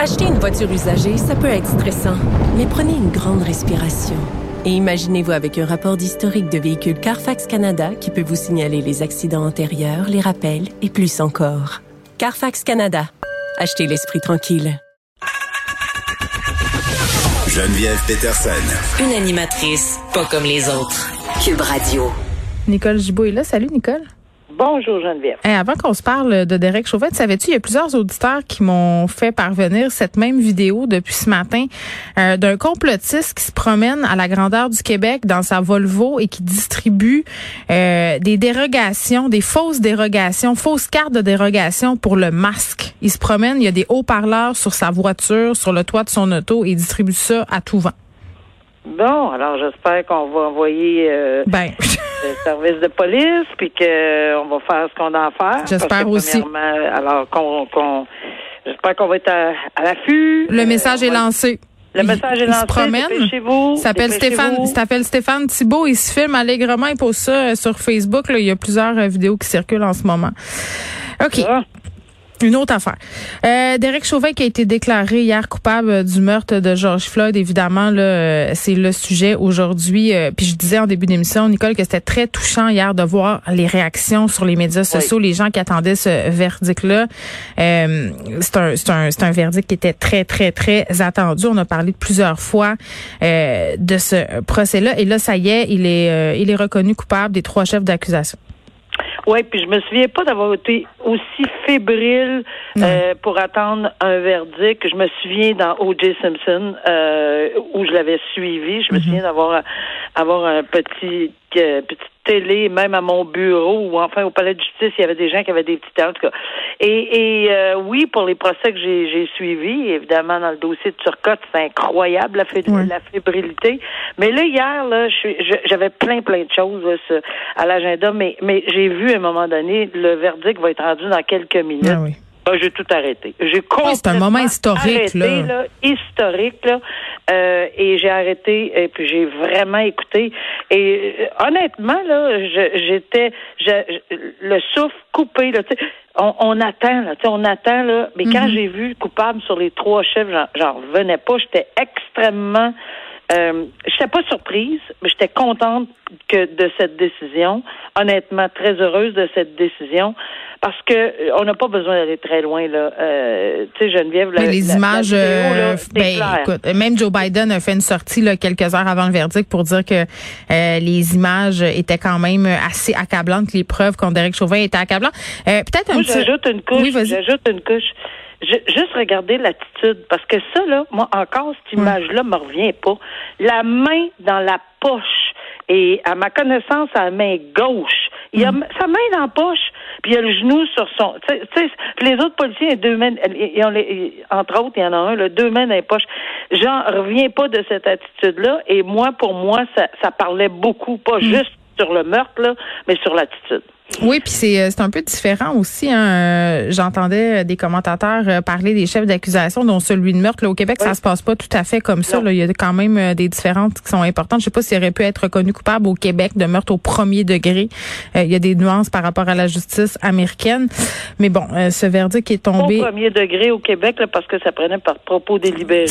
Acheter une voiture usagée, ça peut être stressant, mais prenez une grande respiration. Et imaginez-vous avec un rapport d'historique de véhicule Carfax Canada qui peut vous signaler les accidents antérieurs, les rappels et plus encore. Carfax Canada. Achetez l'esprit tranquille. Geneviève Peterson. Une animatrice pas comme les autres. Cube Radio. Nicole Gibault est là. Salut, Nicole. Bonjour Geneviève. avant qu'on se parle de Derek Chauvin, savais-tu, il y a plusieurs auditeurs qui m'ont fait parvenir cette même vidéo depuis ce matin euh, d'un complotiste qui se promène à la grandeur du Québec dans sa Volvo et qui distribue euh, des dérogations, des fausses dérogations, fausses cartes de dérogation pour le masque. Il se promène, il y a des haut-parleurs sur sa voiture, sur le toit de son auto et il distribue ça à tout vent. Bon, alors j'espère qu'on va envoyer euh, ben. le service de police, puis qu'on va faire ce qu'on a à faire. J'espère aussi. Alors qu'on, j'espère qu'on va être à, l'affût. Le message est lancé. Le message est lancé. Il se promène. Chez vous. S'appelle Stéphane. S'appelle Stéphane Thibault. Il se filme allègrement. Il pose ça euh, sur Facebook. Là. Il y a plusieurs euh, vidéos qui circulent en ce moment. OK. Ah. Une autre affaire. Euh, Derek Chauvin qui a été déclaré hier coupable du meurtre de George Floyd, évidemment, là, euh, c'est le sujet aujourd'hui. Euh, puis je disais en début d'émission, Nicole, que c'était très touchant hier de voir les réactions sur les médias sociaux, les gens qui attendaient ce verdict-là. Euh, c'est un, c'est un, c'est un verdict qui était très, très, très attendu. On a parlé plusieurs fois de ce procès-là. Et là, ça y est, il est, il est reconnu coupable des trois chefs d'accusation. Oui, puis je me souviens pas d'avoir été aussi fébrile euh, pour attendre un verdict. Je me souviens dans O.J. Simpson euh, où je l'avais suivi. Je me mm-hmm. souviens d'avoir avoir un petit euh, petite télé, même à mon bureau ou enfin au palais de justice, il y avait des gens qui avaient des petites en tout cas. Et, et euh, oui, pour les procès que j'ai suivis, évidemment dans le dossier de Turcotte, c'est incroyable la, la fébrilité. Mais là hier, là, j'avais plein plein de choses à l'agenda, mais mais j'ai vu à un moment donné le verdict va être rendu dans quelques minutes. Ah oui. Ah, j'ai tout arrêté. J'ai oui, c'est un moment historique arrêté, là. historique là, euh, et j'ai arrêté et puis j'ai vraiment écouté. Et euh, honnêtement là, j'étais le souffle coupé là, on, on attend là, on attend là, mais quand mm-hmm. j'ai vu coupable sur les trois chefs, j'en revenais pas, j'étais extrêmement euh, je n'étais pas surprise, mais j'étais contente que de cette décision. Honnêtement, très heureuse de cette décision parce que euh, on n'a pas besoin d'aller très loin là. Euh, tu sais, Geneviève. Les images, euh, ben, écoute, même Joe Biden a fait une sortie là, quelques heures avant le verdict pour dire que les images étaient quand même assez accablantes, les preuves contre Derek Chauvin étaient accablantes. Peut-être un petit. J'ajoute une couche. Oui, j'ajoute une couche juste regarder l'attitude, parce que ça, là, moi, encore, cette image-là me revient pas. La main dans la poche, et à ma connaissance, à la main gauche, il a mm. sa main dans la poche, puis il a le genou sur son. Tu sais, les autres policiers, deux mains, ils ont les, entre autres, il y en a un, là, deux mains dans les poches. J'en reviens pas de cette attitude-là, et moi, pour moi, ça, ça parlait beaucoup, pas mm. juste sur le meurtre, là, mais sur l'attitude. Oui, puis c'est euh, c'est un peu différent aussi. Hein. Euh, j'entendais des commentateurs euh, parler des chefs d'accusation, dont celui de meurtre. Là, au Québec, ça se passe pas tout à fait comme ça. Là. Il y a quand même des différences qui sont importantes. Je sais pas s'il aurait pu être reconnu coupable au Québec de meurtre au premier degré. il y a des nuances par rapport à la justice américaine. Mais bon, ce verdict est tombé. Au premier degré au Québec, là, parce que ça prenait par propos délibéré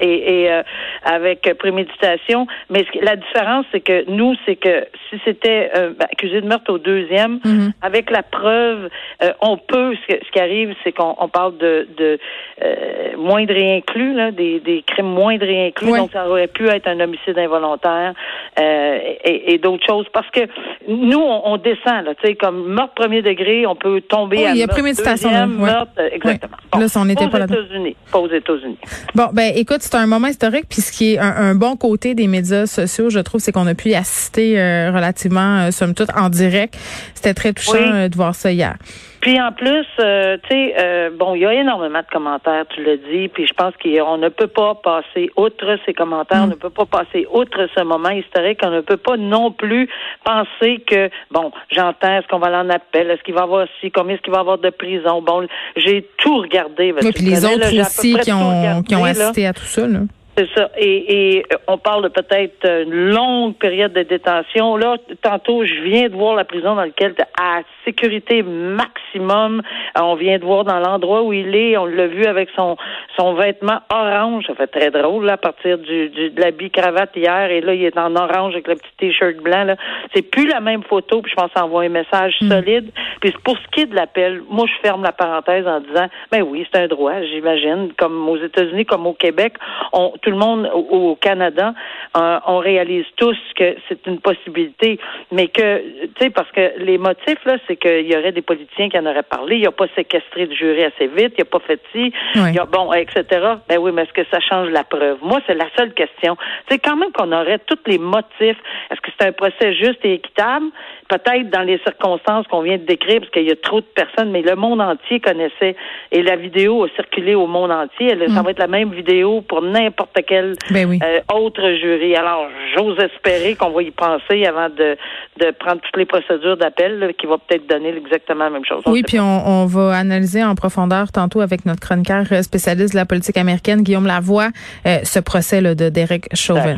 et, et, avec préméditation. Mais la différence, c'est que nous, c'est que si c'était accusé de meurtre au deuxième, Mhm. Avec la preuve, euh, on peut. Ce, qui arrive, c'est qu'on parle de, de euh, moindre inclus, là, des, des crimes moindres et inclus. Donc, ça aurait pu être un homicide involontaire euh, et, et d'autres choses. Parce que nous, on, descend, là, tu sais, comme meurtre premier degré, on peut tomber oui, à il y a deuxième, meurtre, exactement. là, on n'était pas, aux États-Unis. Pas aux États-Unis. Bon, ben, écoute, c'est un moment historique. Puis, ce qui est un, bon côté des médias sociaux, je trouve, c'est qu'on a pu y assister relativement, somme toute, en direct. C'était très touchant euh, de voir ça hier. Puis en plus, euh, tu sais, euh, bon, il y a énormément de commentaires, tu l'as dit, puis je pense qu'on ne peut pas passer outre ces commentaires, on mm. ne peut pas passer outre ce moment historique, on ne peut pas non plus penser que, bon, j'entends, est-ce qu'on va aller en appel, est-ce qu'il va y avoir ci, combien est-ce qu'il va y avoir de prison, bon, j'ai tout regardé. Oui, puis les autres aussi qui ont, qui ont assisté à tout ça, là. C'est ça. Et, et, on parle de peut-être une longue période de détention. Là, tantôt, je viens de voir la prison dans laquelle, à sécurité maximum, on vient de voir dans l'endroit où il est, on l'a vu avec son son vêtement orange. Ça fait très drôle, là, à partir du, du de l'habit cravate hier. Et là, il est en orange avec le petit t-shirt blanc. Là. C'est plus la même photo. Puis je pense envoyer un message mm. solide. Puis pour ce qui est de l'appel, moi, je ferme la parenthèse en disant, ben oui, c'est un droit, j'imagine, comme aux États-Unis, comme au Québec. On, tout le monde au, Canada, euh, on réalise tous que c'est une possibilité, mais que, tu sais, parce que les motifs, là, c'est qu'il y aurait des politiciens qui en auraient parlé, il n'a pas séquestré du jury assez vite, il n'a pas fait ci, il a, bon, etc. Ben oui, mais est-ce que ça change la preuve? Moi, c'est la seule question. C'est quand même qu'on aurait tous les motifs. Est-ce que c'est un procès juste et équitable? Peut-être dans les circonstances qu'on vient de décrire, parce qu'il y a trop de personnes, mais le monde entier connaissait, et la vidéo a circulé au monde entier. Ça mm. va être la même vidéo pour n'importe quel ben euh, autre jury. Alors, j'ose espérer qu'on va y penser avant de, de prendre toutes les procédures d'appel qui va peut-être donner exactement la même chose. oui, puis on, on, va analyser en profondeur tantôt avec notre chroniqueur spécialiste de la politique américaine, Guillaume Lavoie, euh, ce procès là, de Derek Chauvin.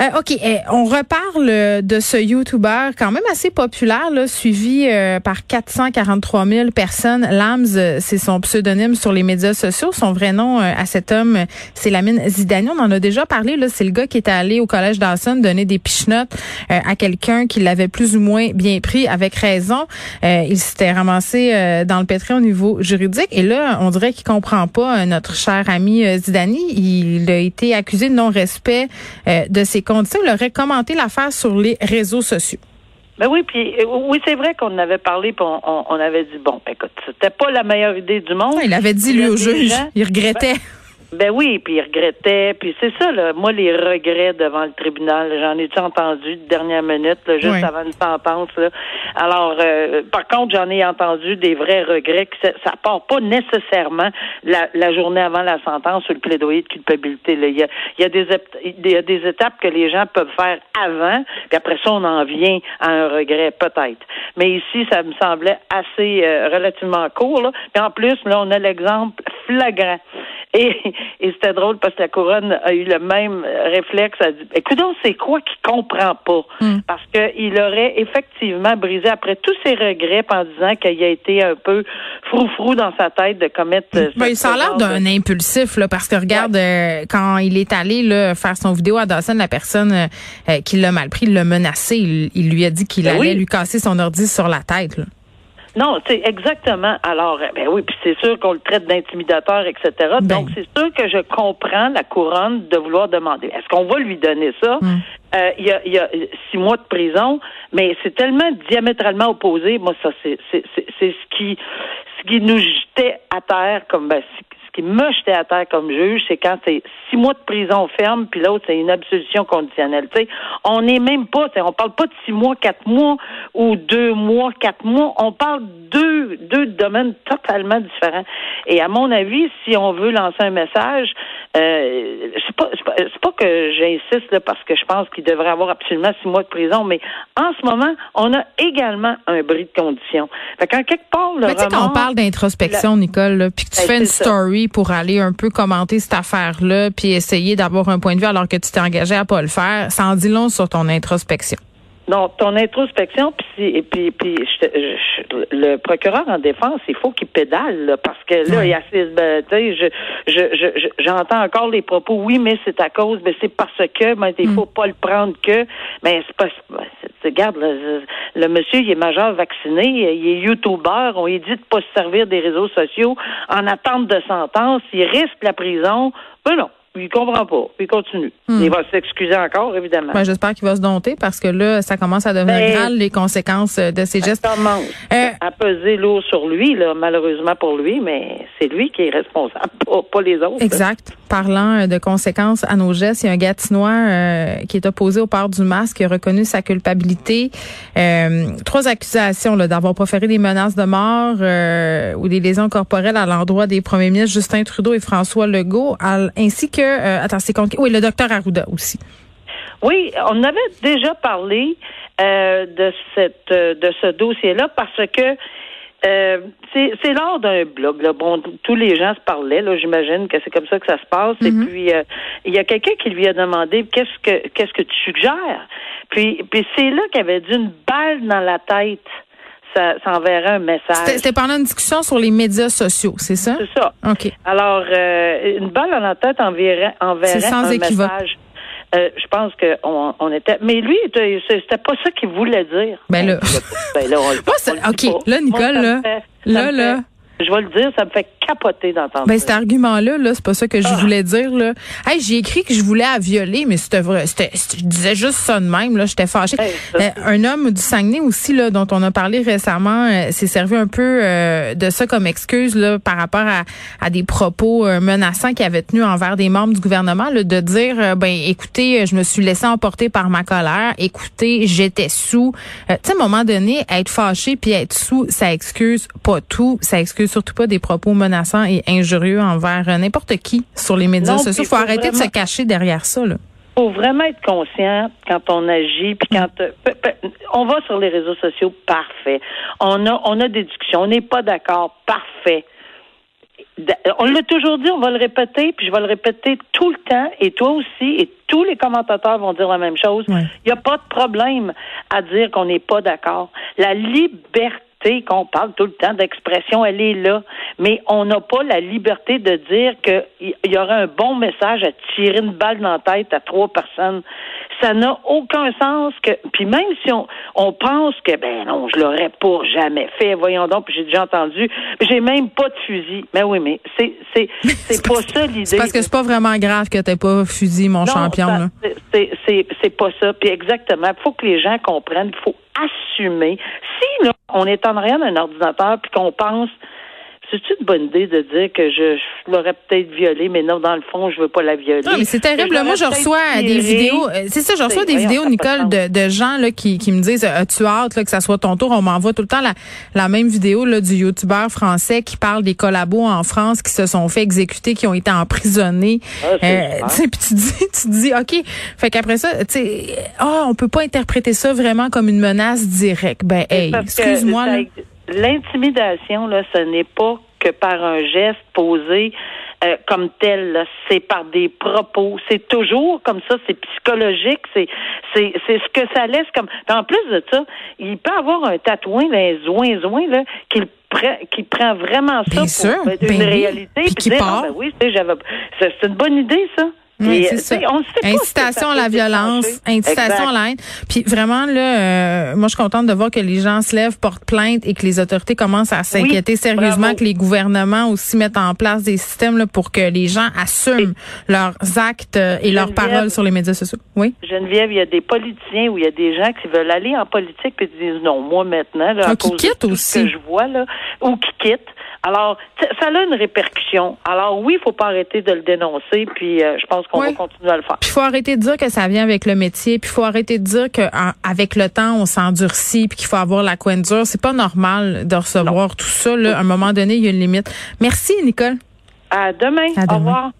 Euh, OK, eh, on reparle de ce YouTuber quand même assez populaire, là, suivi par 443 000 personnes. Lams, c'est son pseudonyme sur les médias sociaux. Son vrai nom à cet homme, c'est Lamine Zidane. On en a déjà parlé. Là, c'est le gars qui est allé au collège Dawson donner des pichenottes euh, à quelqu'un qui l'avait plus ou moins bien pris, avec raison. Euh, il s'était ramassé euh, dans le pétrin au niveau juridique. Et là, on dirait qu'il comprend pas notre cher ami Zidani. Il a été accusé de non-respect de ses conditions. Il aurait commenté l'affaire sur les réseaux sociaux. Ben oui, puis oui, c'est vrai qu'on avait parlé, puis on, avait dit bon, écoute, c'était pas la meilleure idée du monde. il avait dit lui au juge, il regrettait. Ben oui, puis il regrettait, puis c'est ça, là, moi, les regrets devant le tribunal, j'en ai-tu entendu de dernière minute, juste avant une sentence. Là? Alors, euh, par contre, j'en ai entendu des vrais regrets, que ça, ça part pas nécessairement la, la, journée avant la sentence sur le plaidoyer de culpabilité. Là. Il, y a, il, y a des, il y a des étapes que les gens peuvent faire avant, puis après ça, on en vient à un regret, peut-être. Mais ici, ça me semblait assez euh, relativement court. Là. Puis en plus, là, on a l'exemple flagrant. Et, et c'était drôle parce que la couronne a eu le même réflexe. a dit, écoute, c'est quoi qu'il comprend pas? Hmm. Parce qu'il aurait effectivement brisé après tous ses regrets en disant qu'il a été un peu frou-frou dans sa tête de commettre. Euh, ben, il a l'air d'un impulsif, là, parce que regarde, euh, quand il est allé là, faire son vidéo à Dawson, la personne euh, qui l'a mal pris l'a menacé. Il, lui a dit qu'il ben allait lui casser son ordi sur la tête. Là. Non, c'est exactement. Alors, euh, ben oui, puis c'est sûr qu'on le traite d'intimidateur, etc. Ben Donc, c'est sûr que je comprends la couronne de vouloir demander. Est-ce qu'on va lui donner ça? Hmm. Euh, il, y a, y, a, six mois de prison, mais c'est tellement diamétralement opposé. Moi, ça, c'est ce qui ce qui nous jetait à terre comme ben, qui me jetait à terre comme juge, c'est quand c'est six mois de prison ferme, puis l'autre, c'est une absolution conditionnelle. sais, on n'est même pas, on parle pas de six mois, quatre mois ou deux mois, quatre mois. On parle deux, deux domaines totalement différents. Et à mon avis, si on veut lancer un message, euh, c'est pas, c'est pas, que j'insiste parce que je pense qu'il devrait avoir absolument six mois de prison, mais en ce moment, on a également un bris de conditions. Fait qu'en quelque part, le mais quand on parle d'introspection, Nicole, puis que tu ben, fais une story pour aller un peu commenter cette affaire-là, puis essayer d'avoir un point de vue alors que tu t'es engagé à pas le faire, ça en dit long sur ton introspection. Non, ton introspection, puis et puis, puis le procureur en défense, il faut qu'il pédale parce que là, il y a ben, je, je, j'entends encore les propos. Oui, mais c'est à cause, mais c'est parce que, mais il faut mm. pas le prendre que, mais c'est pas. Regarde, le, le, monsieur, il est majeur vacciné, il est YouTuber, on lui dit de pas se servir des réseaux sociaux en attente de sentence, il risque la prison. Ben non. Il comprend pas. Il continue. Hmm. Il va s'excuser encore, évidemment. Ben, J'espère qu'il va se dompter parce que là, ça commence à devenir ben, grave les conséquences euh, de ses gestes. Ça commence euh, à peser lourd sur lui, là, malheureusement pour lui, mais c'est lui qui est responsable, pas, les autres. Exact. Parlant euh, de conséquences à nos gestes, il y a un Gatinois euh, qui est opposé au port du masque, qui a reconnu sa culpabilité. trois accusations d'avoir proféré des menaces de mort ou des lésions corporelles à l'endroit des premiers ministres Justin Trudeau et François Legault, ainsi que euh, attends, c'est Oui, le docteur Arruda aussi. Oui, on avait déjà parlé euh, de cette euh, de ce dossier-là parce que Euh, c'est lors d'un blog. Là. Bon, tous les gens se parlaient. Là, j'imagine que c'est comme ça que ça se passe. Et mm-hmm. puis, euh, il y a quelqu'un qui lui a demandé qu'est-ce que qu'est-ce que tu suggères? Puis, puis c'est là qu'il avait dû une balle dans la tête. Ça, ça enverrait un message. C'était pendant une discussion sur les médias sociaux, c'est ça? C'est ça. OK. Alors, euh, une balle dans la tête enverrait, enverrait sans un équivoque. message euh, je pense qu'on on était. Mais lui, c'était pas ça qu'il voulait dire. Ben là. Ben là OK. Là, Nicole, là. Là, là je vais le dire, ça me fait capoter d'entendre ben, cet argument-là, là, c'est pas ça que je ah. voulais dire, là. Hey, j'ai écrit que je voulais à violer, mais c'était vrai. C'était, je disais juste ça de même, là. J'étais fâchée. Euh, un homme du Saguenay aussi, là, dont on a parlé récemment, euh, s'est servi un peu euh, de ça comme excuse, là, par rapport à, à des propos menaçants qu'il avait tenus envers des membres du gouvernement, là, de dire, ben, écoutez, je me suis laissé emporter par ma colère. Écoutez, j'étais sous. tu sais, à un moment donné, être fâché puis être sous, ça excuse pas tout. Ça excuse surtout pas des propos menaçants et injurieux envers euh, n'importe qui sur les médias sociaux. Il faut, arrêter de se cacher derrière ça. Il faut vraiment être conscient quand on agit, puis quand euh, on va sur les réseaux sociaux, parfait. On a, on a des discussions, on n'est pas d'accord, parfait. On l'a toujours dit, on va le répéter, puis je vais le répéter tout le temps, et toi aussi, et tous les commentateurs vont dire la même chose. Il n'y a pas de problème à dire qu'on n'est pas d'accord. La liberté qu'on parle tout le temps d'expression, elle est là, mais on n'a pas la liberté de dire qu'il y aurait un bon message à tirer une balle dans la tête à trois personnes. Ça n'a aucun sens que, puis même si on, on pense que, ben non, je l'aurais pas jamais fait, voyons donc, puis j'ai déjà entendu, j'ai même pas de fusil. Mais oui, mais c'est, c'est, c'est pas ça l'idée. Parce que c'est pas vraiment grave que t'aies pas fusil, mon champion. C'est, c'est, c'est pas ça. Puis exactement, il faut que les gens comprennent, il faut assumer. Si là, on est en rien d'un ordinateur puis qu'on pense c'est une bonne idée de dire que je, l'aurais peut-être violée, mais non, dans le fond, je veux pas la violer? Non, mais c'est terrible. Moi, je reçois des vidéos. Euh, c'est ça, je reçois des vidéos, Nicole, de, de, gens là, qui, qui me disent As-tu hâte là, que ça soit ton tour? On m'envoie tout le temps la, la même vidéo là, du youtubeur français qui parle des collabos en France qui se sont fait exécuter, qui ont été emprisonnés. Ah, euh, puis tu dis, tu dis, OK. Fait qu'après ça, tu sais, oh, on peut pas interpréter ça vraiment comme une menace directe. Ben, hey, excuse-moi. L'intimidation, là, ce n'est pas que par un geste posé euh, comme tel. C'est par des propos. C'est toujours comme ça. C'est psychologique. C'est c'est c'est ce que ça laisse comme. en plus de ça, il peut avoir un tatouin, les zoin zoin là, qu'il qui prend vraiment ça pour une ben réalité. Puis, qui part. Ah, ben oui, c'est une bonne idée ça. Oui, c'est ça. incitation à la violence, incitation à la haine. Puis vraiment là, euh, moi je suis contente de voir que les gens se lèvent, portent plainte et que les autorités commencent à s'inquiéter sérieusement, que les gouvernements aussi mettent en place des systèmes là, pour que les gens assument leurs actes euh, et leurs paroles sur les médias sociaux. Oui? Geneviève, il y a des politiciens ou il y a des gens qui veulent aller en politique puis disent non, moi maintenant là, ah, qui quittent aussi. que je vois là, ou qui quittent. Alors, ça a une répercussion. Alors oui, il faut pas arrêter de le dénoncer, puis euh, je pense qu'on va continuer à le faire. il faut arrêter de dire que ça vient avec le métier, puis il faut arrêter de dire qu'avec le temps, on s'endurcit, puis qu'il faut avoir la coin dure. C'est pas normal de recevoir tout ça. Là. À un moment donné, il y a une limite. Merci, Nicole. À demain. À demain. Au revoir.